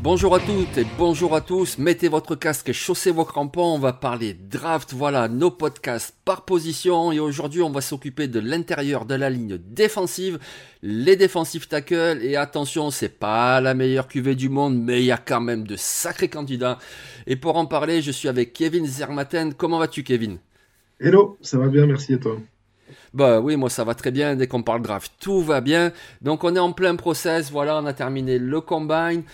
Bonjour à toutes et bonjour à tous, mettez votre casque et chaussez vos crampons, on va parler draft, voilà nos podcasts par position. Et aujourd'hui on va s'occuper de l'intérieur de la ligne défensive, les défensifs tackles et attention c'est pas la meilleure cuvée du monde mais il y a quand même de sacrés candidats. Et pour en parler je suis avec Kevin Zermaten, comment vas-tu Kevin? Hello, ça va bien, merci et toi? Bah oui, moi ça va très bien. Dès qu'on parle draft, tout va bien. Donc on est en plein process. Voilà, on a terminé le combine.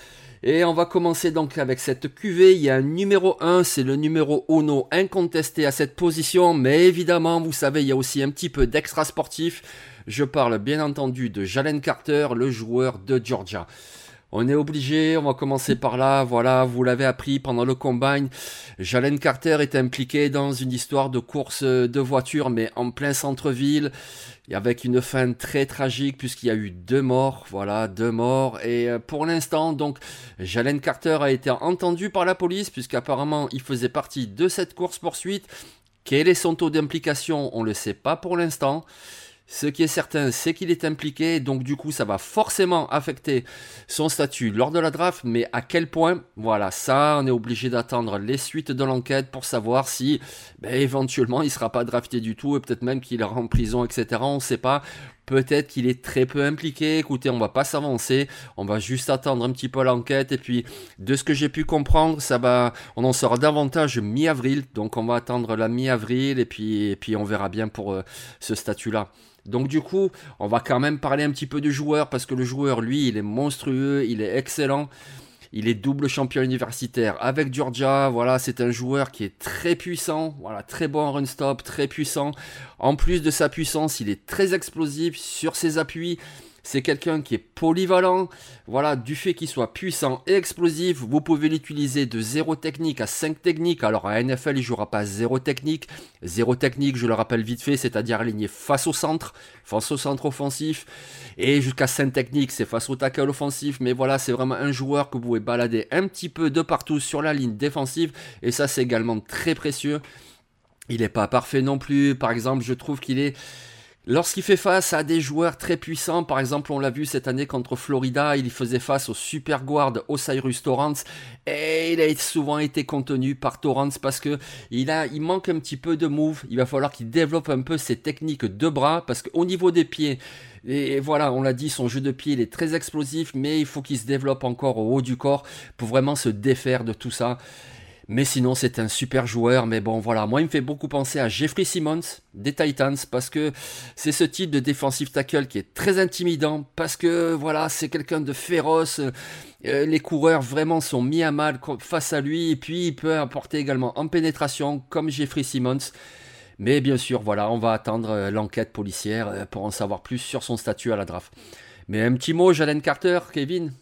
Et on va commencer donc avec cette QV. Il y a un numéro 1, c'est le numéro Ono incontesté à cette position. Mais évidemment, vous savez, il y a aussi un petit peu d'extra sportif. Je parle bien entendu de Jalen Carter, le joueur de Georgia. On est obligé, on va commencer par là, voilà, vous l'avez appris pendant le combine. Jalen Carter est impliqué dans une histoire de course de voiture, mais en plein centre-ville, avec une fin très tragique puisqu'il y a eu deux morts, voilà, deux morts. Et euh, pour l'instant, donc, Jalen Carter a été entendu par la police puisqu'apparemment il faisait partie de cette course-poursuite. Quel est son taux d'implication? On ne le sait pas pour l'instant. Ce qui est certain, c'est qu'il est impliqué, donc du coup, ça va forcément affecter son statut lors de la draft, mais à quel point? Voilà, ça, on est obligé d'attendre les suites de l'enquête pour savoir si, ben, éventuellement, il sera pas drafté du tout, et peut-être même qu'il ira en prison, etc. On ne sait pas. Peut-être qu'il est très peu impliqué. Écoutez, on va pas s'avancer. On va juste attendre un petit peu l'enquête. Et puis, de ce que j'ai pu comprendre, ça va, on en saura davantage mi-avril. Donc, on va attendre la mi-avril. Et puis, et puis, on verra bien pour euh, ce statut-là. Donc du coup, on va quand même parler un petit peu du joueur parce que le joueur, lui, il est monstrueux, il est excellent. Il est double champion universitaire avec Georgia. Voilà, c'est un joueur qui est très puissant. Voilà, très bon en run stop, très puissant. En plus de sa puissance, il est très explosif sur ses appuis. C'est quelqu'un qui est polyvalent. Voilà, du fait qu'il soit puissant et explosif, vous pouvez l'utiliser de 0 technique à 5 techniques. Alors à NFL, il jouera pas 0 technique. 0 technique, je le rappelle vite fait, c'est-à-dire aligné face au centre, face au centre offensif. Et jusqu'à 5 techniques, c'est face au tackle offensif. Mais voilà, c'est vraiment un joueur que vous pouvez balader un petit peu de partout sur la ligne défensive. Et ça, c'est également très précieux. Il n'est pas parfait non plus. Par exemple, je trouve qu'il est Lorsqu'il fait face à des joueurs très puissants, par exemple on l'a vu cette année contre Florida, il faisait face au super guard Osiris Torrance et il a souvent été contenu par Torrance parce que il manque un petit peu de move. Il va falloir qu'il développe un peu ses techniques de bras parce qu'au niveau des pieds, et voilà, on l'a dit, son jeu de pied est très explosif, mais il faut qu'il se développe encore au haut du corps pour vraiment se défaire de tout ça. Mais sinon, c'est un super joueur. Mais bon, voilà. Moi, il me fait beaucoup penser à Jeffrey Simmons des Titans parce que c'est ce type de defensive tackle qui est très intimidant parce que voilà, c'est quelqu'un de féroce. Euh, les coureurs vraiment sont mis à mal face à lui et puis il peut apporter également en pénétration comme Jeffrey Simmons. Mais bien sûr, voilà, on va attendre euh, l'enquête policière euh, pour en savoir plus sur son statut à la draft. Mais un petit mot, Jalen Carter, Kevin?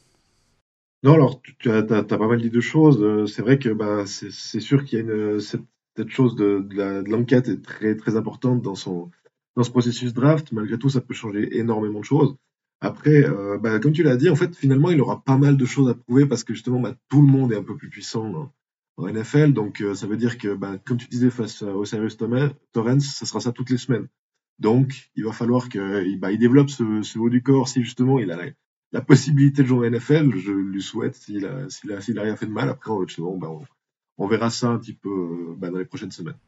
Non, alors tu as, t'as- t'as pas mal dit de choses. Euh, C'est vrai que bah, c'est sûr qu'il y a une, cette, cette chose de, de la- l'enquête est très très importante dans son dans ce processus draft. Malgré tout, ça peut changer énormément de choses. Après, euh, bah, comme tu l'as dit, en fait, finalement, il aura pas mal de choses à prouver parce que justement, bah, tout le monde est un peu plus puissant en, NFL. Donc, euh, ça veut dire que, bah, comme tu disais face à Osiris Thomas- Torrance, ça sera ça toutes les semaines. Donc, il va falloir qu'il bah, il développe ce, ce haut du corps si justement il a la, possibilité de jouer en NFL. Je lui souhaite s'il a, rien fait de mal. Après, justement, bah, on, on verra ça un petit peu bah, dans les prochaines semaines.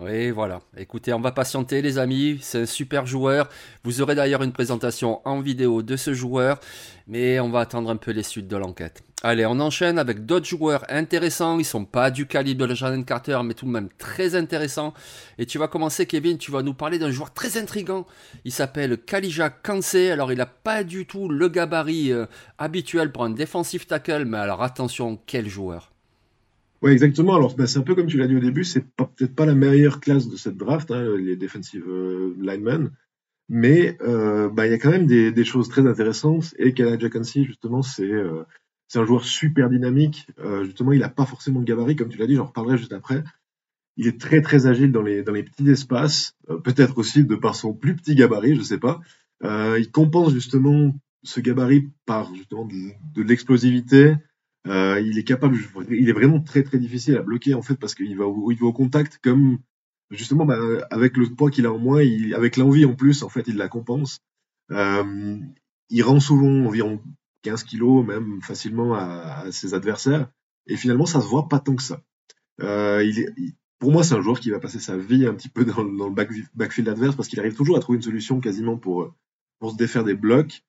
Oui, voilà. Écoutez, on va patienter, les amis. C'est un super joueur. Vous aurez d'ailleurs une présentation en vidéo de ce joueur, mais on va attendre un peu les suites de l'enquête. Allez, on enchaîne avec d'autres joueurs intéressants. Ils sont pas du calibre de Jalen Carter, mais tout de même très intéressants. Et tu vas commencer, Kevin. Tu vas nous parler d'un joueur très intrigant. Il s'appelle Kalija Kansé. Alors, il n'a pas du tout le gabarit euh, habituel pour un defensive tackle, mais alors attention, quel joueur. Oui, exactement. Alors, ben, c'est un peu comme tu l'as dit au début, c'est peut-être pas la meilleure classe de cette draft, hein, les defensive euh, linemen, mais euh, ben, il y a quand même des, choses très intéressantes. Et Kala Jackensy, justement, c'est euh, un joueur super dynamique. justement, il n'a pas forcément de gabarit, comme tu l'as dit, j'en reparlerai juste après. Il est très très agile dans les, dans les petits espaces, peut-être aussi de par son plus petit gabarit, je sais pas. il compense justement ce gabarit par justement de l'explosivité, euh, il est capable, il est vraiment très très difficile à bloquer en fait parce qu'il va, il va au contact comme justement bah, avec le poids qu'il a en moins, il, avec l'envie en plus en fait il la compense. Euh, il rend souvent environ 15 kilos même facilement à, à, ses adversaires et finalement ça se voit pas tant que ça. Euh, il pour moi c'est un joueur qui va passer sa vie un petit peu dans, dans le back, backfield adverse parce qu'il arrive toujours à trouver une solution quasiment pour pour se défaire des blocs.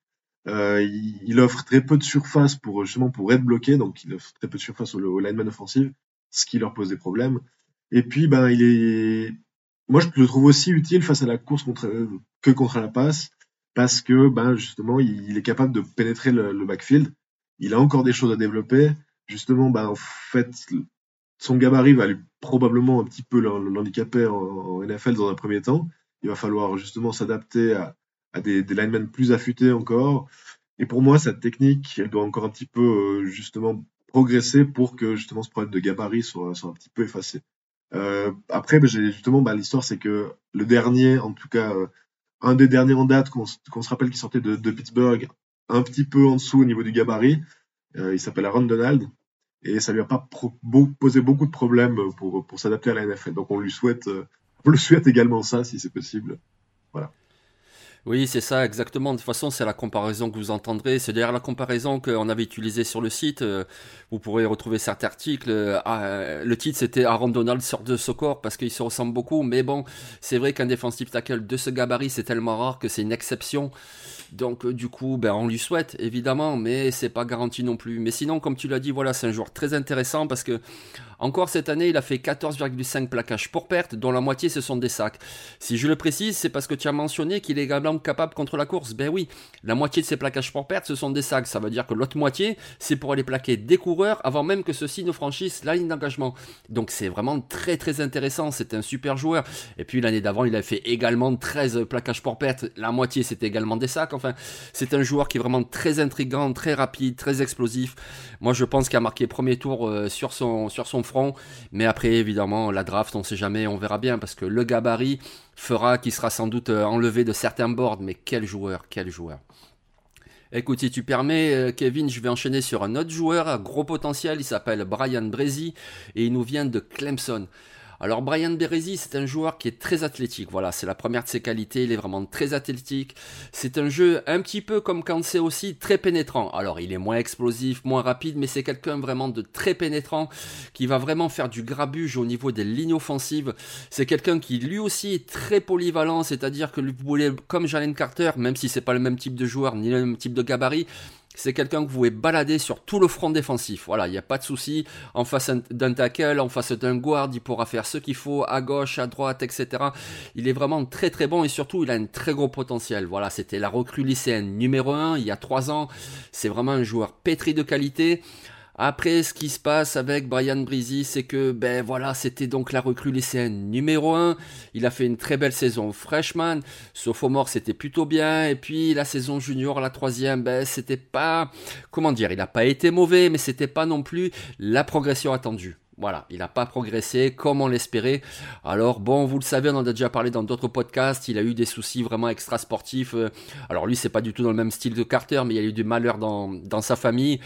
Euh, il, offre très peu de surface pour justement pour être bloqué, donc il offre très peu de surface au, au lineman offensif, ce qui leur pose des problèmes. Et puis ben il est, moi je le trouve aussi utile face à la course contre que contre la passe, parce que ben justement il, est capable de pénétrer le, backfield. Il a encore des choses à développer. Justement, ben en fait son gabarit va probablement un petit peu l'handicaper en NFL dans un premier temps. Il va falloir justement s'adapter à, des, des linemen plus affûtés encore. Et pour moi, cette technique, elle doit encore un petit peu euh, justement progresser pour que justement ce problème de gabarit soit, un petit peu effacé. Euh, après, ben, justement, bah, l'histoire, c'est que le dernier, en tout cas, euh, un des derniers en date qu'on se rappelle qui sortait de, de, Pittsburgh, un petit peu en dessous au niveau du gabarit, euh, il s'appelle Aaron Donald, et ça lui a pas posé beaucoup de problèmes pour, pour s'adapter à la NFL. Donc on lui souhaite, on le souhaite également ça, si c'est possible. Voilà. Oui, c'est ça, exactement. De toute façon, c'est la comparaison que vous entendrez. C'est d'ailleurs la comparaison qu'on avait utilisée sur le site. Euh, vous pourrez retrouver cet article. Euh, ah, le titre, c'était Aaron Donald sort de ce parce qu'il se ressemble beaucoup. Mais bon, c'est vrai qu'un défensif tackle de ce gabarit, c'est tellement rare que c'est une exception. Donc euh, du coup, ben, on lui souhaite évidemment, mais c'est pas garanti non plus. Mais sinon, comme tu l'as dit, voilà, c'est un joueur très intéressant parce que encore cette année, il a fait 14,5 plaquages pour perte, dont la moitié ce sont des sacs. Si je le précise, c'est parce que tu as mentionné qu'il est également capable contre la course. Ben oui, la moitié de ses plaquages pour perte, ce sont des sacs. Ça veut dire que l'autre moitié, c'est pour aller plaquer des coureurs avant même que ceux-ci ne franchissent la ligne d'engagement. Donc c'est vraiment très très intéressant. C'est un super joueur. Et puis l'année d'avant, il a fait également 13 plaquages pour perte. La moitié, c'était également des sacs. Enfin, c'est un joueur qui est vraiment très intrigant, très rapide, très explosif. Moi, je pense qu'il a marqué premier tour euh, sur, son, sur son front. Mais après, évidemment, la draft, on ne sait jamais, on verra bien, parce que le gabarit fera qu'il sera sans doute euh, enlevé de certains boards. Mais quel joueur, quel joueur. Écoute, si tu permets, euh, Kevin, je vais enchaîner sur un autre joueur à gros potentiel. Il s'appelle Brian Brezi et il nous vient de Clemson. Alors Brian Berezi, c'est un joueur qui est très athlétique. Voilà, c'est la première de ses qualités. Il est vraiment très athlétique. C'est un jeu un petit peu comme Kansé aussi, très pénétrant. Alors il est moins explosif, moins rapide, mais c'est quelqu'un vraiment de très pénétrant qui va vraiment faire du grabuge au niveau des lignes offensives. C'est quelqu'un qui lui aussi est très polyvalent, c'est-à-dire que vous voulez, comme Jalen Carter, même si c'est pas le même type de joueur ni le même type de gabarit, c'est quelqu'un que vous pouvez balader sur tout le front défensif. Voilà, il n'y a pas de souci. En face d'un tackle, en face d'un guard, il pourra faire ce qu'il faut à gauche, à droite, etc. Il est vraiment très très bon et surtout il a un très gros potentiel. Voilà, c'était la recrue lycéenne numéro 1 il y a 3 ans. C'est vraiment un joueur pétri de qualité. Après, ce qui se passe avec Brian Breezy, c'est que, ben voilà, c'était donc la recrue lycéenne numéro 1. Il a fait une très belle saison freshman. Sophomore, c'était plutôt bien. Et puis, la saison junior, la troisième, ben, c'était pas, comment dire, il n'a pas été mauvais, mais c'était pas non plus la progression attendue. Voilà, il n'a pas progressé comme on l'espérait. Alors bon, vous le savez, on en a déjà parlé dans d'autres podcasts, il a eu des soucis vraiment extra sportifs. Euh, alors lui, c'est pas du tout dans le même style de Carter, mais il a eu du malheur dans, dans sa famille.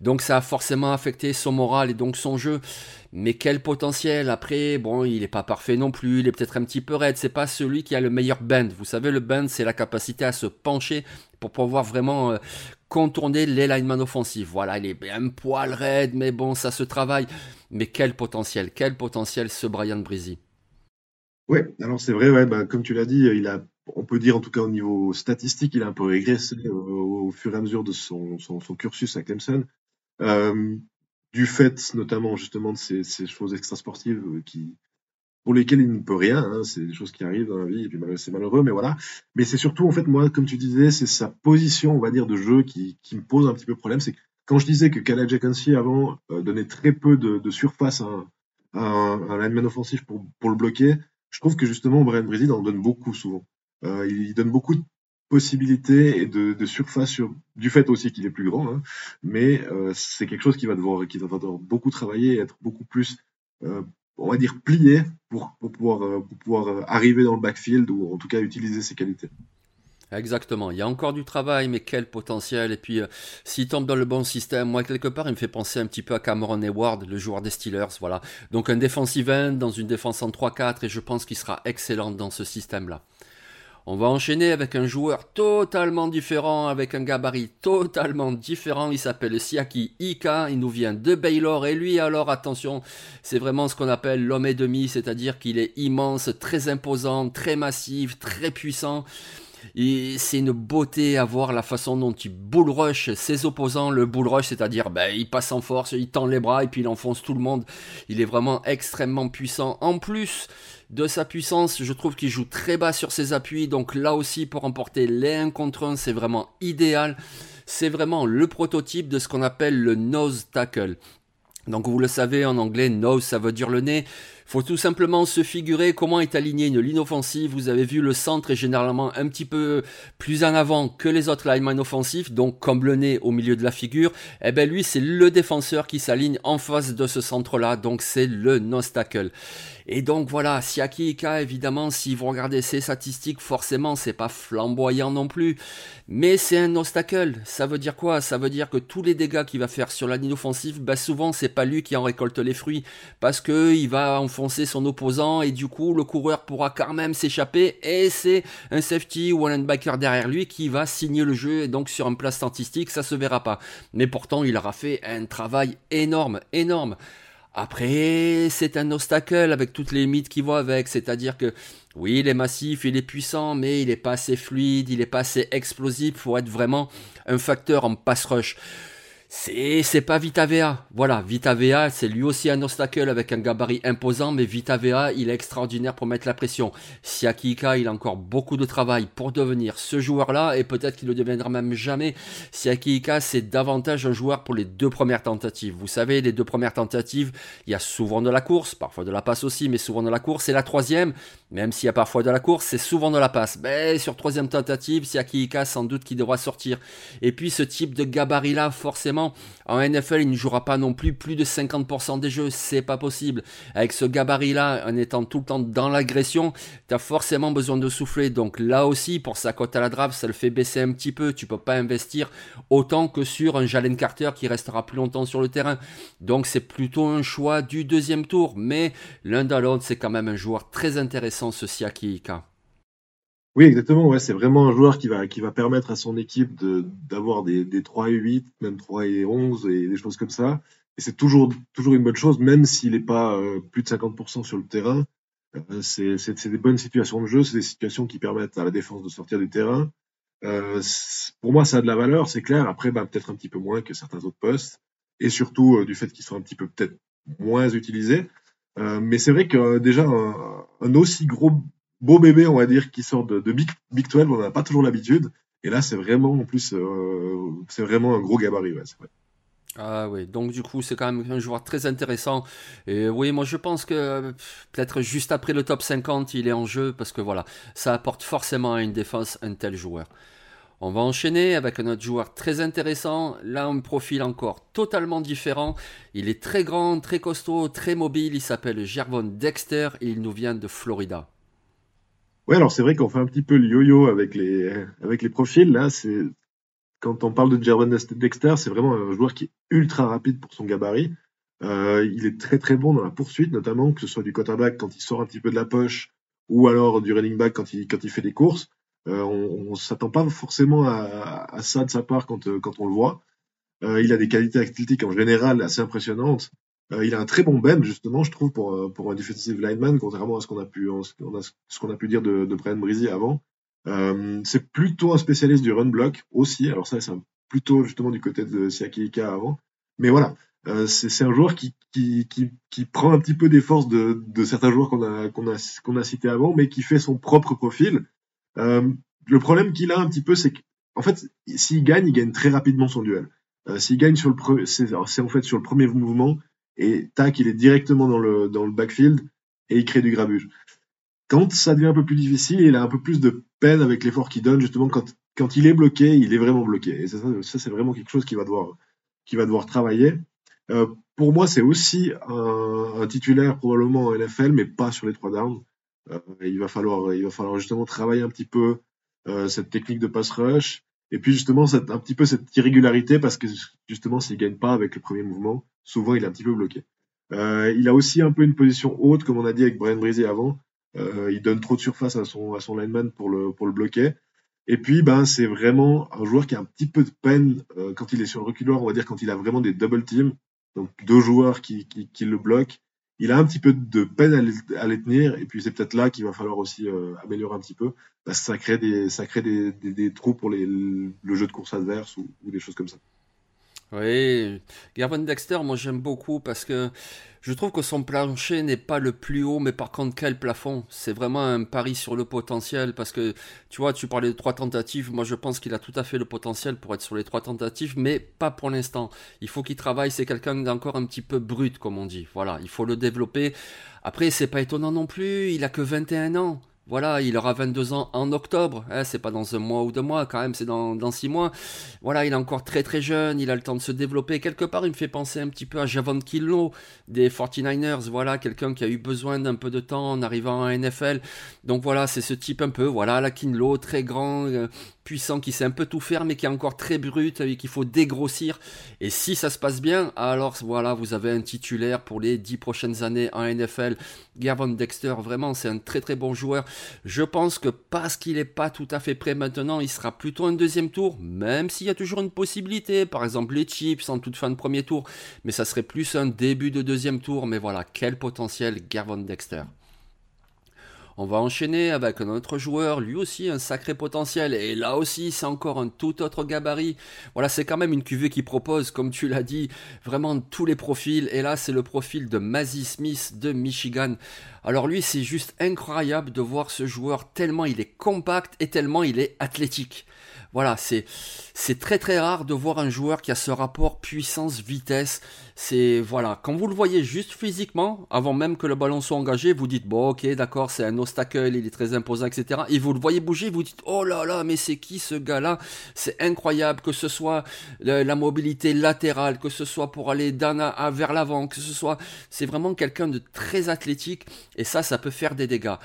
Donc ça a forcément affecté son moral et donc son jeu. Mais quel potentiel Après, bon, il n'est pas parfait non plus, il est peut-être un petit peu raide. C'est pas celui qui a le meilleur bend. Vous savez, le bend, c'est la capacité à se pencher pour pouvoir vraiment euh, contourner les linemen offensifs. Voilà, il est un poil raide, mais bon, ça se travaille. Mais quel potentiel, quel potentiel ce Brian Breezy? Oui, alors c'est vrai, ouais, bah, comme tu l'as dit, il a, on peut dire en tout cas au niveau statistique, il a un peu régressé au, fur et à mesure de son, cursus à Clemson. Euh, du fait notamment justement de ces, choses extrasportives qui, pour lesquelles il ne peut rien, hein, c'est des choses qui arrivent dans la vie, et puis c'est malheureux, mais voilà. Mais c'est surtout, en fait, moi, comme tu disais, c'est sa position, on va dire, de jeu qui, qui me pose un petit peu problème. C'est quand je disais que Calais Jackensi avant euh, donnait très peu de, de surface à un, à un, lineman offensif pour, pour le bloquer, je trouve que justement Brian Brésil en donne beaucoup souvent. Euh, il donne beaucoup de possibilités et de, de surface sur, du fait aussi qu'il est plus grand, hein, mais euh, c'est quelque chose qui va devoir, qui va devoir beaucoup travailler et être beaucoup plus, euh, on va dire, plié pour, pour pouvoir, euh, pour pouvoir euh, arriver dans le backfield ou en tout cas utiliser ses qualités. Exactement, il y a encore du travail, mais quel potentiel. Et puis, euh, s'il tombe dans le bon système, moi, quelque part, il me fait penser un petit peu à Cameron Hayward, le joueur des Steelers. Voilà. Donc, un defensive end dans une défense en 3-4, et je pense qu'il sera excellent dans ce système-là. On va enchaîner avec un joueur totalement différent, avec un gabarit totalement différent. Il s'appelle Siaki Ika. Il nous vient de Baylor. Et lui, alors, attention, c'est vraiment ce qu'on appelle l'homme et demi, c'est-à-dire qu'il est immense, très imposant, très massif, très puissant. C'est une beauté à voir la façon dont il bull rush ses opposants. Le bull rush, c'est-à-dire, ben, il passe en force, il tend les bras et puis il enfonce tout le monde. Il est vraiment extrêmement puissant. En plus de sa puissance, je trouve qu'il joue très bas sur ses appuis. Donc là aussi, pour emporter les 1 contre 1, c'est vraiment idéal. C'est vraiment le prototype de ce qu'on appelle le nose tackle. Donc vous le savez en anglais, nose ça veut dire le nez. Faut tout simplement se figurer comment est alignée une ligne offensive. Vous avez vu le centre est généralement un petit peu plus en avant que les autres linemen offensifs, donc comme le nez au milieu de la figure. Eh ben lui c'est le défenseur qui s'aligne en face de ce centre-là, donc c'est le nose tackle. Et donc voilà, Siaki Ika, évidemment, si vous regardez ses statistiques, forcément, c'est pas flamboyant non plus. Mais c'est un obstacle. Ça veut dire quoi? Ça veut dire que tous les dégâts qu'il va faire sur la ligne offensive, bah souvent c'est pas lui qui en récolte les fruits. Parce que il va son opposant et du coup le coureur pourra quand même s'échapper et c'est un safety ou un linebacker derrière lui qui va signer le jeu et donc sur un place statistique ça se verra pas. Mais pourtant il aura fait un travail énorme, énorme. Après, c'est un obstacle avec toutes les mythes qui vont avec, c'est-à-dire que oui, il est massif, il est puissant, mais il n'est pas assez fluide, il n'est pas assez explosif pour être vraiment un facteur en pass rush. C'est, c'est pas VitaVea. Voilà, VitaVea, c'est lui aussi un obstacle avec un gabarit imposant, mais VitaVea, il est extraordinaire pour mettre la pression. Siakika, il a encore beaucoup de travail pour devenir ce joueur-là, et peut-être qu'il ne deviendra même jamais. Siakika, c'est davantage un joueur pour les deux premières tentatives. Vous savez, les deux premières tentatives, il y a souvent de la course, parfois de la passe aussi, mais souvent de la course. Et la troisième, même s'il y a parfois de la course, c'est souvent de la passe. Mais sur troisième tentative, Siakika, sans doute qu'il devra sortir. Et puis, ce type de gabarit-là, forcément, en NFL, il ne jouera pas non plus plus de 50% des jeux, c'est pas possible. Avec ce gabarit-là, en étant tout le temps dans l'agression, tu as forcément besoin de souffler. Donc là aussi, pour sa cote à la draft, ça le fait baisser un petit peu. Tu peux pas investir autant que sur un Jalen Carter qui restera plus longtemps sur le terrain. Donc c'est plutôt un choix du deuxième tour. Mais l'un dans l'autre, c'est quand même un joueur très intéressant, ce oui, exactement. C'est vraiment un joueur qui va, permettre à son équipe d'avoir des, des 3 et 8, même 3 et 11 et des choses comme ça. Et c'est toujours, une bonne chose, même s'il n'est pas euh, plus de 50% sur le terrain. Euh, c'est, des bonnes situations de jeu, c'est des situations qui permettent à la défense de sortir du terrain. Euh, pour moi, ça a de la valeur, c'est clair. Après, bah, peut-être un petit peu moins que certains autres postes. Et surtout, du fait qu'ils sont un petit peu peut-être moins utilisés. Euh, mais c'est vrai que déjà, un, aussi gros beau bébé, on va dire, qui sort de, Big, Big 12, on n'a pas toujours l'habitude. Et là, c'est vraiment, en plus, euh, c'est vraiment un gros gabarit. Ah oui, donc du coup, c'est quand même un joueur très intéressant. Et oui, moi je pense que peut-être juste après le top 50, il est en jeu parce que voilà, ça apporte forcément à une défense un tel joueur. On va enchaîner avec un autre joueur très intéressant. Là, un profil encore totalement différent. Il est très grand, très costaud, très mobile. Il s'appelle Gervon Dexter et il nous vient de Florida. Ouais, alors c'est vrai qu'on fait un petit peu le yo-yo avec les, avec les profils. Là, quand on parle de Jervon Dexter, c'est vraiment un joueur qui est ultra rapide pour son gabarit. Euh, il est très très bon dans la poursuite, notamment que ce soit du quarterback quand il sort un petit peu de la poche ou alors du running back quand il, quand il fait des courses. Euh, on, ne s'attend pas forcément à, à, ça de sa part quand, quand on le voit. Euh, il a des qualités athlétiques en général assez impressionnantes. il a un très bon bend, justement, je trouve, pour, pour un defensive lineman, contrairement à ce qu'on a pu, ce qu'on a pu dire de, de Brian Breezy avant. c'est plutôt un spécialiste du run block aussi. Alors ça, c'est plutôt justement du côté de Siaki avant. Mais voilà, euh, c'est un joueur qui, qui, qui, qui, prend un petit peu des forces de, de certains joueurs qu'on a, qu'on a, qu'on a cités avant, mais qui fait son propre profil. Euh, le problème qu'il a un petit peu, c'est qu'en fait, s'il gagne, il gagne très rapidement son duel. Euh, s'il gagne sur le c'est en fait sur le premier mouvement et tac, il est directement dans le dans le backfield et il crée du grabuge. Quand ça devient un peu plus difficile, il a un peu plus de peine avec l'effort qu'il donne justement quand quand il est bloqué, il est vraiment bloqué. Et ça, c'est vraiment quelque chose qu'il va devoir qui va devoir travailler. Euh, pour moi, c'est aussi un, titulaire probablement en NFL, mais pas sur les trois downs. Euh, il va falloir, il va falloir justement travailler un petit peu euh, cette technique de pass rush, et puis justement cette, un petit peu cette irrégularité parce que justement s'il gagne pas avec le premier mouvement, souvent il est un petit peu bloqué. il a aussi un peu une position haute, comme on a dit avec Brian Brisé avant. il donne trop de surface à son, à son lineman pour le, pour le bloquer. Et puis, ben, c'est vraiment un joueur qui a un petit peu de peine quand il est sur le reculoir, on va dire quand il a vraiment des double teams donc deux joueurs qui, qui, le bloquent. Il a un petit peu de peine à les, tenir, et puis c'est peut-être là qu'il va falloir aussi euh, améliorer un petit peu, parce que ça crée des, ça crée des, des, trous pour les, le jeu de course adverse ou, ou des choses comme ça. Oui, Gavin Dexter, moi j'aime beaucoup parce que je trouve que son plancher n'est pas le plus haut, mais par contre quel plafond. C'est vraiment un pari sur le potentiel parce que tu vois, tu parlais de trois tentatives. Moi je pense qu'il a tout à fait le potentiel pour être sur les trois tentatives, mais pas pour l'instant. Il faut qu'il travaille. C'est quelqu'un d'encore un petit peu brut, comme on dit. Voilà, il faut le développer. Après, c'est pas étonnant non plus. Il a que 21 ans. Voilà, il aura 22 ans en octobre. Hein, c'est pas dans un mois ou deux mois, quand même, c'est dans, dans six mois. Voilà, il est encore très très jeune, il a le temps de se développer. Quelque part, il me fait penser un petit peu à Javon Killo des 49ers. Voilà, quelqu'un qui a eu besoin d'un peu de temps en arrivant à NFL. Donc voilà, c'est ce type un peu, voilà, la Kinlo, très grand, euh, puissant, qui sait un peu tout faire, mais qui est encore très brut, et qu'il faut dégrossir. Et si ça se passe bien, alors voilà, vous avez un titulaire pour les dix prochaines années en NFL. Gavin Dexter, vraiment, c'est un très très bon joueur. Je pense que parce qu'il n'est pas tout à fait prêt maintenant, il sera plutôt un deuxième tour, même s'il y a toujours une possibilité, par exemple les chips en toute fin de premier tour, mais ça serait plus un début de deuxième tour, mais voilà, quel potentiel Gavin Dexter. On va enchaîner avec un autre joueur, lui aussi un sacré potentiel, et là aussi c'est encore un tout autre gabarit. Voilà, c'est quand même une cuvée qui propose, comme tu l'as dit, vraiment tous les profils, et là c'est le profil de Mazzy Smith de Michigan. Alors lui c'est juste incroyable de voir ce joueur tellement il est compact et tellement il est athlétique. Voilà, c'est très très rare de voir un joueur qui a ce rapport puissance-vitesse. C'est voilà, quand vous le voyez juste physiquement, avant même que le ballon soit engagé, vous dites bon ok d'accord c'est un obstacle, il est très imposant etc. Et vous le voyez bouger, vous dites oh là là mais c'est qui ce gars-là? C'est incroyable que ce soit la mobilité latérale, que ce soit pour aller d'un vers l'avant, que ce soit c'est vraiment quelqu'un de très athlétique et ça ça peut faire des dégâts.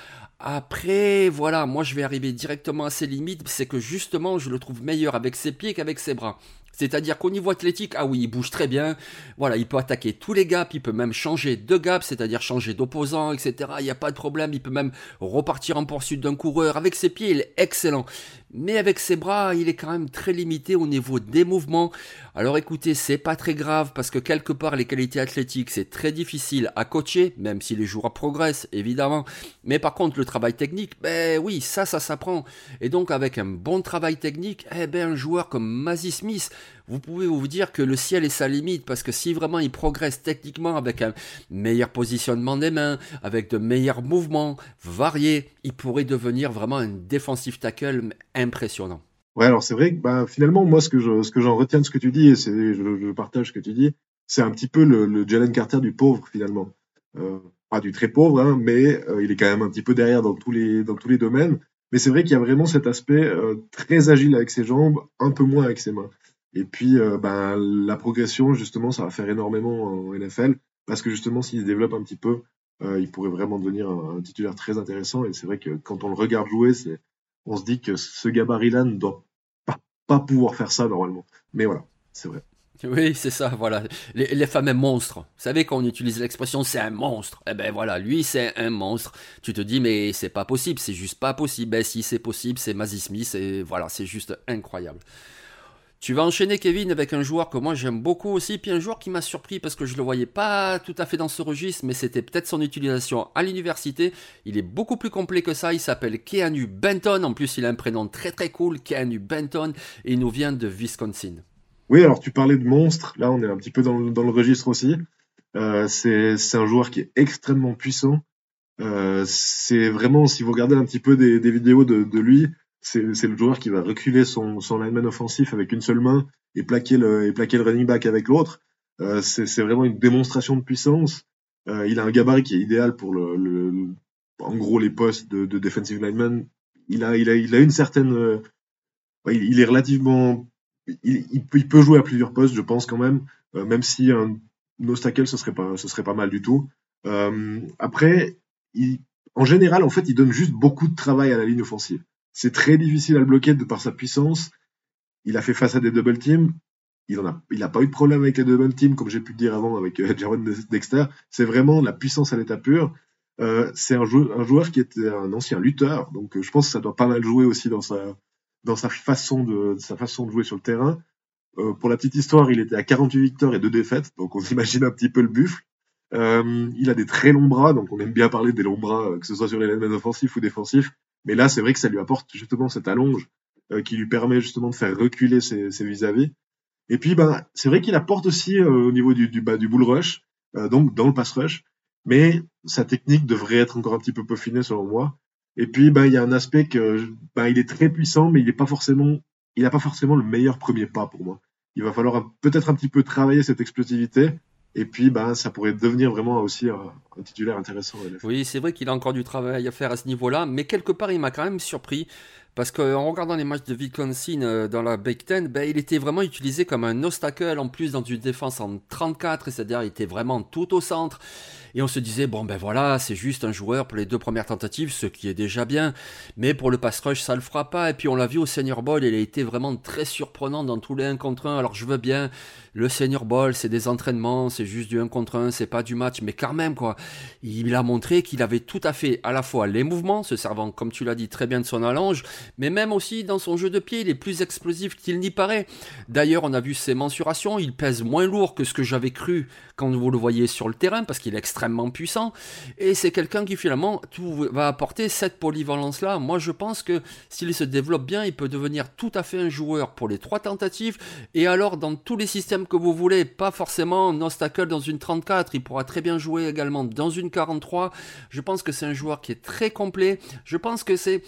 Après, voilà, moi je vais arriver directement à ses limites, c'est que justement je le trouve meilleur avec ses pieds qu'avec ses bras. C'est-à-dire qu'au niveau athlétique, ah oui, il bouge très bien. Voilà, il peut attaquer tous les gaps, il peut même changer de gap, c'est-à-dire changer d'opposant, etc. Il n'y a pas de problème, il peut même repartir en poursuite d'un coureur. Avec ses pieds, il est excellent. Mais avec ses bras, il est quand même très limité au niveau des mouvements. Alors écoutez, c'est pas très grave parce que quelque part les qualités athlétiques, c'est très difficile à coacher, même si les joueurs progressent, évidemment. Mais par contre, le travail technique, ben oui, ça, ça s'apprend. Et donc avec un bon travail technique, eh ben un joueur comme Mazzy Smith, vous pouvez vous dire que le ciel est sa limite parce que si vraiment il progresse techniquement avec un meilleur positionnement des mains, avec de meilleurs mouvements variés, il pourrait devenir vraiment un défensif tackle impressionnant. Ouais, alors c'est vrai que bah, finalement, moi, ce que j'en retiens de ce que tu dis, et je, partage ce que tu dis, c'est un petit peu le, Jalen Carter du pauvre finalement. Euh, pas du très pauvre, hein, mais euh, il est quand même un petit peu derrière dans tous les, dans tous les domaines. Mais c'est vrai qu'il y a vraiment cet aspect euh, très agile avec ses jambes, un peu moins avec ses mains. Et puis, euh, ben, la progression, justement, ça va faire énormément en NFL, parce que justement, s'il se développe un petit peu, euh, il pourrait vraiment devenir un, titulaire très intéressant. Et c'est vrai que quand on le regarde jouer, on se dit que ce gabarit-là ne doit pas, pouvoir faire ça normalement. Mais voilà, c'est vrai. Oui, c'est ça, voilà. Les, les, fameux monstres. Vous savez, quand on utilise l'expression c'est un monstre, eh ben voilà, lui c'est un monstre. Tu te dis, mais c'est pas possible, c'est juste pas possible. Ben si c'est possible, c'est Mazzy Smith, voilà, c'est juste incroyable. Tu vas enchaîner Kevin avec un joueur que moi j'aime beaucoup aussi, puis un joueur qui m'a surpris parce que je le voyais pas tout à fait dans ce registre, mais c'était peut-être son utilisation à l'université. Il est beaucoup plus complet que ça, il s'appelle Keanu Benton, en plus il a un prénom très très cool, Keanu Benton, et il nous vient de Wisconsin. Oui, alors tu parlais de monstre, là on est un petit peu dans, le registre aussi. Euh, c'est un joueur qui est extrêmement puissant. Euh, c'est vraiment, si vous regardez un petit peu des, vidéos de, de lui, c'est le joueur qui va reculer son, son lineman offensif avec une seule main et plaquer le, et plaquer le running back avec l'autre. Euh, c'est vraiment une démonstration de puissance. Euh, il a un gabarit qui est idéal pour le, le, en gros les postes de, de, defensive lineman. Il a, il a, il a une certaine, euh, il, est relativement, il, il, peut, jouer à plusieurs postes, je pense quand même, euh, même si un, un ce serait pas, ce serait pas mal du tout. Euh, après, en général, en fait, il donne juste beaucoup de travail à la ligne offensive. C'est très difficile à le bloquer de par sa puissance. Il a fait face à des double teams. Il en a, pas eu de problème avec les double teams, comme j'ai pu le dire avant avec euh, Jaron Dexter. C'est vraiment la puissance à l'état pur. Euh, c'est un, joueur, un joueur qui était un ancien lutteur, donc euh, je pense que ça doit pas mal jouer aussi dans sa, dans sa façon de, sa façon de jouer sur le terrain. Euh, pour la petite histoire, il était à 48 victoires et 2 défaites, donc on s'imagine un petit peu le buffle. Euh, il a des très longs bras, donc on aime bien parler des longs bras, que ce soit sur les linemen offensifs ou défensifs. Mais là, c'est vrai que ça lui apporte justement cette allonge euh, qui lui permet justement de faire reculer ses, vis-à-vis. Et puis, ben, c'est vrai qu'il apporte aussi euh, au niveau du, du, bah, du bull rush, euh, donc dans le pass rush, mais sa technique devrait être encore un petit peu peaufinée selon moi. Et puis, ben, il y a un aspect que, ben, il est très puissant, mais il n'est pas forcément, il n'a pas forcément le meilleur premier pas pour moi. Il va falloir peut-être un petit peu travailler cette explosivité et puis, ben, ça pourrait devenir vraiment aussi un, titulaire intéressant. Oui, c'est vrai qu'il a encore du travail à faire à ce niveau-là, mais quelque part, il m'a quand même surpris. Parce qu'en regardant les matchs de Wisconsin euh, dans la Big Ten, ben, il était vraiment utilisé comme un obstacle en plus dans une défense en 34, c'est-à-dire il était vraiment tout au centre. Et on se disait, bon ben voilà, c'est juste un joueur pour les deux premières tentatives, ce qui est déjà bien. Mais pour le pass rush, ça le fera pas. Et puis on l'a vu au Senior Bowl, il a été vraiment très surprenant dans tous les 1 contre 1. Alors je veux bien, le Senior Bowl, c'est des entraînements, c'est juste du 1 contre 1, c'est pas du match. Mais quand même, quoi, il a montré qu'il avait tout à fait à la fois les mouvements, se servant, comme tu l'as dit, très bien de son allonge, mais même aussi dans son jeu de pied, il est plus explosif qu'il n'y paraît. D'ailleurs, on a vu ses mensurations, il pèse moins lourd que ce que j'avais cru quand vous le voyez sur le terrain, parce qu'il est extrêmement puissant. Et c'est quelqu'un qui finalement tout va apporter cette polyvalence-là. Moi, je pense que s'il se développe bien, il peut devenir tout à fait un joueur pour les trois tentatives. Et alors, dans tous les systèmes que vous voulez, pas forcément un obstacle dans une 34, il pourra très bien jouer également dans une 43. Je pense que c'est un joueur qui est très complet. Je pense que c'est,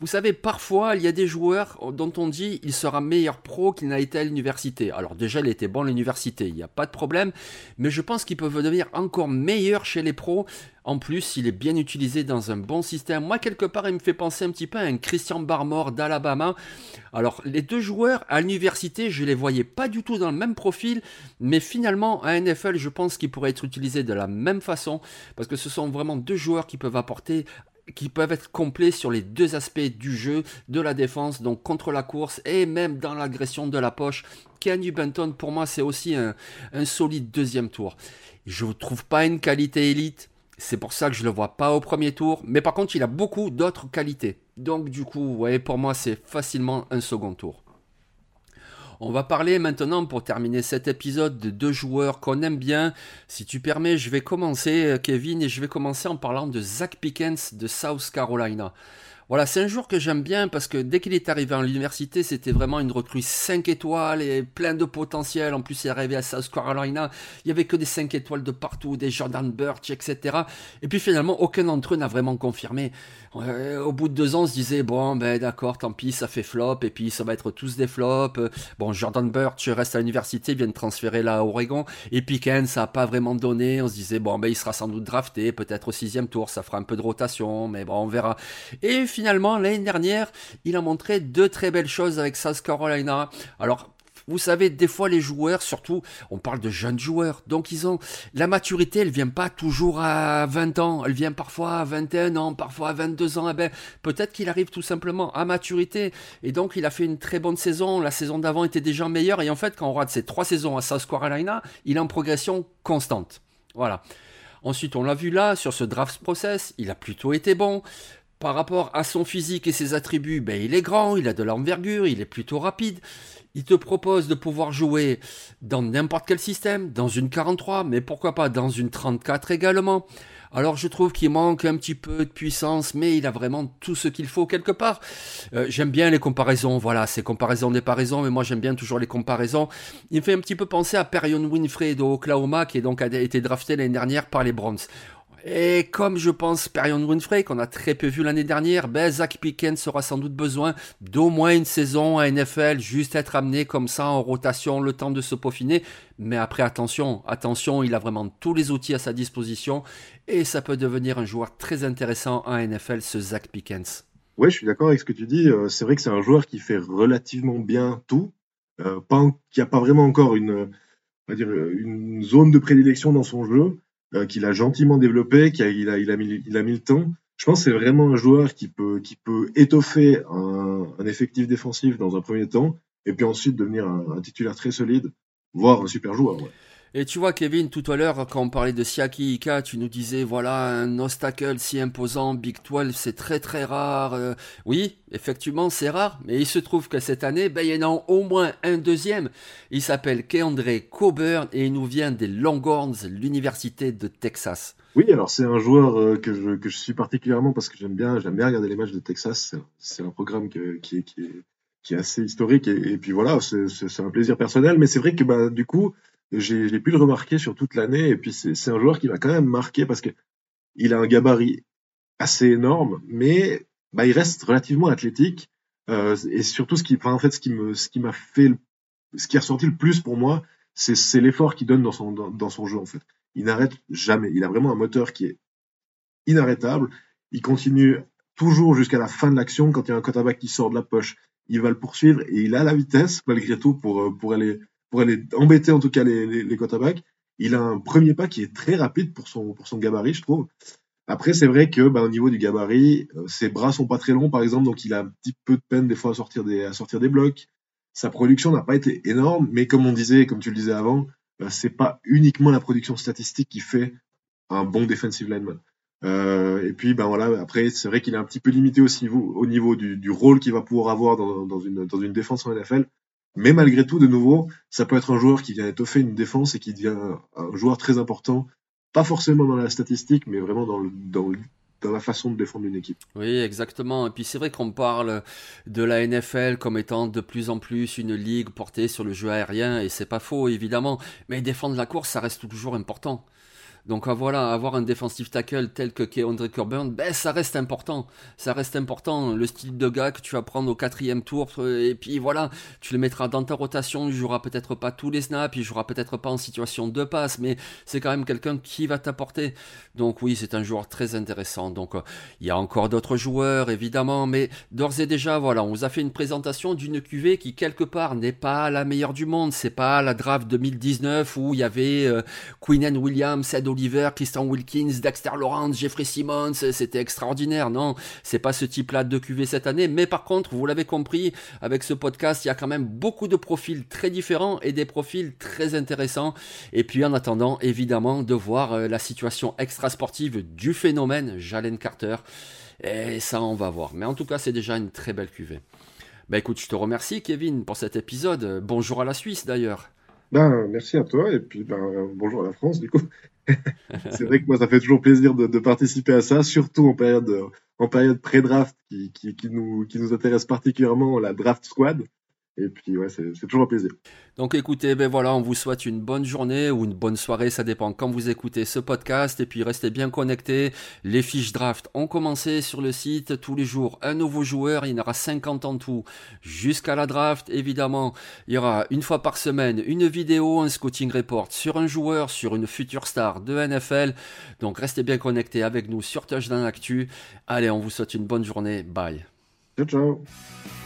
vous savez, parfois, il y a des joueurs dont on dit il sera meilleur pro qu'il n'a été à l'université. Alors déjà, il était bon à l'université, il n'y a pas de problème. Mais je pense qu'il peut devenir encore meilleur chez les pros. En plus, il est bien utilisé dans un bon système. Moi, quelque part, il me fait penser un petit peu à un Christian Barmore d'Alabama. Alors, les deux joueurs à l'université, je les voyais pas du tout dans le même profil, mais finalement, à NFL, je pense qu'ils pourraient être utilisés de la même façon, parce que ce sont vraiment deux joueurs qui peuvent apporter qui peuvent être complets sur les deux aspects du jeu, de la défense, donc contre la course et même dans l'agression de la poche. Kenny Benton, pour moi, c'est aussi un, un solide deuxième tour. Je ne trouve pas une qualité élite. C'est pour ça que je ne le vois pas au premier tour. Mais par contre, il a beaucoup d'autres qualités. Donc du coup, ouais, pour moi, c'est facilement un second tour. On va parler maintenant, pour terminer cet épisode, de deux joueurs qu'on aime bien. Si tu permets, je vais commencer, euh, Kevin, et je vais commencer en parlant de Zach Pickens de South Carolina. Voilà, c'est un joueur que j'aime bien parce que dès qu'il est arrivé à l'université, c'était vraiment une recrue 5 étoiles et plein de potentiel. En plus, il est arrivé à South Carolina, il y avait que des 5 étoiles de partout, des Jordan Birch, etc. Et puis finalement, aucun d'entre eux n'a vraiment confirmé. Euh, au bout de deux ans, on se disait, bon, ben d'accord, tant pis, ça fait flop, et puis ça va être tous des flops. Bon, Jordan Birch reste à l'université, vient de transférer là à Oregon, et Pickens, ça n'a pas vraiment donné. On se disait, bon, ben il sera sans doute drafté, peut-être au sixième tour, ça fera un peu de rotation, mais bon, on verra. Finalement, l'année dernière, il a montré deux très belles choses avec South Carolina. Alors, vous savez, des fois les joueurs, surtout, on parle de jeunes joueurs, donc ils ont la maturité, elle vient pas toujours à 20 ans, elle vient parfois à 21 ans, parfois à 22 ans. Eh ben, peut-être qu'il arrive tout simplement à maturité, et donc il a fait une très bonne saison. La saison d'avant était déjà meilleure, et en fait, quand on regarde ces trois saisons à South Carolina, il est en progression constante. Voilà. Ensuite, on l'a vu là, sur ce draft process, il a plutôt été bon. Par rapport à son physique et ses attributs, ben, il est grand, il a de l'envergure, il est plutôt rapide. Il te propose de pouvoir jouer dans n'importe quel système, dans une 43, mais pourquoi pas dans une 34 également. Alors je trouve qu'il manque un petit peu de puissance, mais il a vraiment tout ce qu'il faut quelque part. Euh, j'aime bien les comparaisons, voilà, ces comparaisons n'est pas raison, mais moi j'aime bien toujours les comparaisons. Il me fait un petit peu penser à Perion Winfrey de Oklahoma, qui est donc a été drafté l'année dernière par les Browns. Et comme je pense Perion Winfrey, qu'on a très peu vu l'année dernière, ben Zach Pickens aura sans doute besoin d'au moins une saison à NFL, juste être amené comme ça en rotation, le temps de se peaufiner. Mais après, attention, attention, il a vraiment tous les outils à sa disposition et ça peut devenir un joueur très intéressant en NFL, ce Zach Pickens. Ouais, je suis d'accord avec ce que tu dis. Euh, c'est vrai que c'est un joueur qui fait relativement bien tout, euh, qui n'a pas vraiment encore une, on va dire, une zone de prédilection dans son jeu euh, qu'il a gentiment développé, qu'il a, mis, le temps. Je pense que c'est vraiment un joueur qui peut, étoffer un, effectif défensif dans un premier temps, et puis ensuite devenir un, titulaire très solide, voire un super joueur. Et tu vois, Kevin, tout à l'heure, quand on parlait de Siaki Ika, tu nous disais, voilà, un obstacle si imposant, Big 12, c'est très très rare. Euh, oui, effectivement, c'est rare, mais il se trouve que cette année, ben, il y en a au moins un deuxième. Il s'appelle Keandre Coburn et il nous vient des Longhorns, l'université de Texas. Oui, alors c'est un joueur euh, que, je, suis particulièrement parce que j'aime bien, j'aime bien regarder les matchs de Texas. C'est un programme qui, est, qui, assez historique et, et puis voilà, c'est un plaisir personnel. Mais c'est vrai que bah, du coup, j'ai pu le remarquer sur toute l'année. Et puis c'est un joueur qui m'a quand même marqué parce que il a un gabarit assez énorme, mais bah, il reste relativement athlétique. Euh, et surtout, ce qui, enfin, en fait, ce qui me, ce qui m'a fait, ce qui a ressorti le plus pour moi, c'est l'effort qu'il donne dans son, dans, son jeu en fait. Il n'arrête jamais. Il a vraiment un moteur qui est inarrêtable. Il continue toujours jusqu'à la fin de l'action. Quand il y a un quarterback qui sort de la poche, il va le poursuivre et il a la vitesse malgré tout pour pour aller pour aller embêter en tout cas les, les, les quarterbacks. Il a un premier pas qui est très rapide pour son, gabarit, je trouve. Après, c'est vrai que bah, au niveau du gabarit, euh, ses bras sont pas très longs, par exemple, donc il a un petit peu de peine des fois à sortir des, blocs. Sa production n'a pas été énorme, mais comme on disait, comme tu le disais avant, euh, c'est pas uniquement la production statistique qui fait un bon defensive lineman. Euh, et puis, ben voilà, après, c'est vrai qu'il est un petit peu limité au niveau du, rôle qu'il va pouvoir avoir dans une défense en NFL. Mais malgré tout, de nouveau, ça peut être un joueur qui vient étoffer une défense et qui devient un joueur très important, pas forcément dans la statistique, mais vraiment dans, la façon de défendre une équipe. Oui, exactement. Et puis c'est vrai qu'on parle de la NFL comme étant de plus en plus une ligue portée sur le jeu aérien, et c'est pas faux, évidemment. Mais défendre la course, ça reste toujours important. Donc euh, voilà, avoir un defensive tackle tel que Keandre Coburn, ben ça reste important. Ça reste important. Le style de gars que tu vas prendre au quatrième tour, euh, et puis voilà, tu le mettras dans ta rotation. Il jouera peut-être pas tous les snaps, il jouera peut-être pas en situation de passe, mais c'est quand même quelqu'un qui va t'apporter. Donc oui, c'est un joueur très intéressant. Donc euh, il y a encore d'autres joueurs évidemment, mais d'ores et déjà voilà, on vous a fait une présentation d'une QV qui quelque part n'est pas la meilleure du monde. C'est pas la draft 2019 où il y avait euh, Queen Williams, Ed Oliver, Christian Wilkins, Dexter Lawrence, Jeffrey Simmons, c'était extraordinaire. Non, c'est pas ce type-là de QV cette année, mais par contre, vous l'avez compris, avec ce podcast, il y a quand même beaucoup de profils très différents et des profils très intéressants. Et puis en attendant, évidemment, de voir euh, la situation extra-sportive du phénomène Jalen Carter. Et ça, on va voir. Mais en tout cas, c'est déjà une très belle QV. Bah écoute, je te remercie Kevin pour cet épisode. Bonjour à la Suisse d'ailleurs. Ben, merci à toi et puis ben, bonjour à la France du coup. c'est vrai que moi, ça fait toujours plaisir de, participer à ça, surtout en période, en période pré-draft qui, qui, qui, nous, qui nous intéresse particulièrement, la draft squad. Et puis, ouais, c'est toujours un plaisir. Donc, écoutez, ben voilà, on vous souhaite une bonne journée ou une bonne soirée, ça dépend quand vous écoutez ce podcast. Et puis, restez bien connectés. Les fiches draft ont commencé sur le site tous les jours. Un nouveau joueur, il y en aura 50 en tout jusqu'à la draft. Évidemment, il y aura une fois par semaine une vidéo, un scouting report sur un joueur, sur une future star de NFL. Donc, restez bien connectés avec nous sur Touchdown Actu. Allez, on vous souhaite une bonne journée. Bye. Ciao, ciao.